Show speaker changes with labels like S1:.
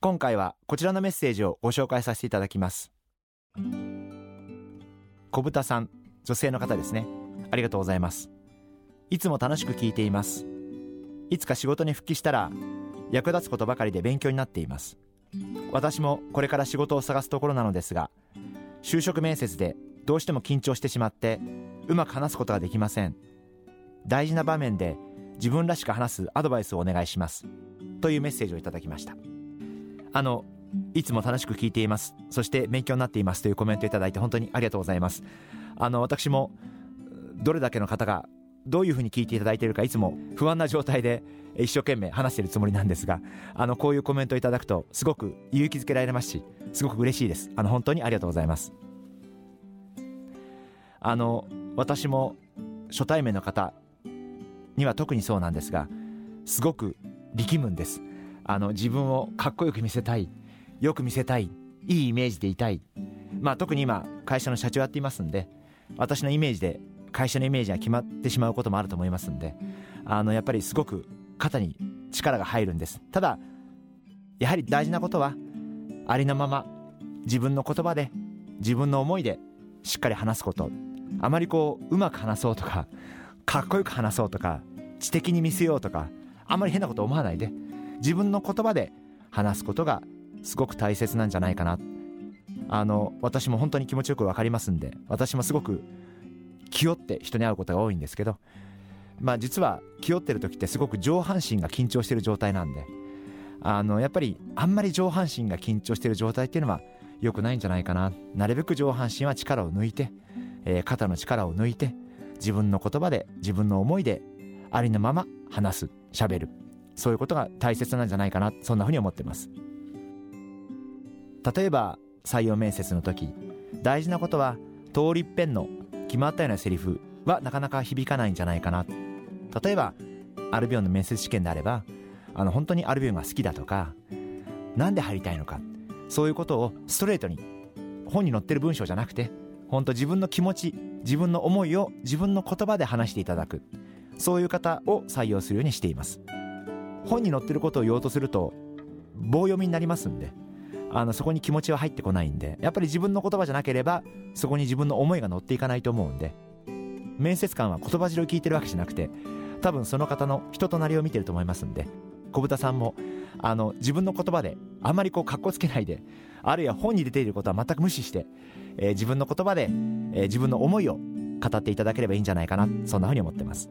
S1: 今回はこちらのメッセージをご紹介させていただきます。小豚さん女性の方ですね。ありがとうございます。いつも楽しく聞いています。いつか仕事に復帰したら役立つことばかりで勉強になっています。私もこれから仕事を探すところなのですが就職面接でどうしても緊張してしまってうまく話すことができません。大事な場面で自分らしく話すアドバイスをお願いします。というメッセージをいただきました。あのいつも楽しく聞いています。そして勉強になっています。というコメントいただいて本当にありがとうございます。あの私もどれだけの方がどういうふうに聞いていただいているかいつも不安な状態で一生懸命話しているつもりなんですがあのこういうコメントをいただくとすごく勇気づけられますしすごく嬉しいです。あの本当にありがとうございます。あの私も初対面の方には特にそうなんですがすごく力むんです。あの自分をかっこよく見せたいよく見せたいいいイメージでいたい。まあ特に今会社の社長やっていますんで私のイメージで会社のイメージが決まってしまうこともあると思いますんであのやっぱりすごく肩に力が入るんです。ただやはり大事なことはありのまま自分の言葉で自分の思いでしっかり話すこと。あまりこううまく話そうとかかっこよく話そうとか知的に見せようとかあんまり変なこと思わないで自分の言葉で話すことがすごく大切なんじゃないかな。あの私も本当に気持ちよく分かりますんで私もすごく気負って人に会うことが多いんですけどまあ実は気負ってる時ってすごく上半身が緊張してる状態なんであのやっぱりあんまり上半身が緊張してる状態っていうのは良くないんじゃないかな。なるべく上半身は力を抜いて、えー、肩の力を抜いて自分の言葉で自分の思いでありのまま話す喋る。そういうことが大切なんじゃないかなそんなふうに思ってます。例えば採用面接の時大事なことは通りっぺんの決まったようなセリフはなかなか響かないんじゃないかな。例えばアルビオンの面接試験であればあの本当にアルビオンが好きだとか何で入りたいのかそういうことをストレートに本に載ってる文章じゃなくて本当自分の気持ち自分の思いを自分の言葉で話していただくそういう方を採用するようにしています。本に載ってることを言おうとすると棒読みになりますんで。あのそこに気持ちは入ってこないんで。やっぱり自分の言葉じゃなければそこに自分の思いが乗っていかないと思うんで。面接官は言葉尻を聞いてるわけじゃなくて多分その方の人となりを見てると思いますんで。小豚さんもあの自分の言葉であんまりこうかっこつけないであるいは本に出ていることは全く無視して、えー、自分の言葉で、えー、自分の思いを語っていただければいいんじゃないかなそんなふうに思ってます。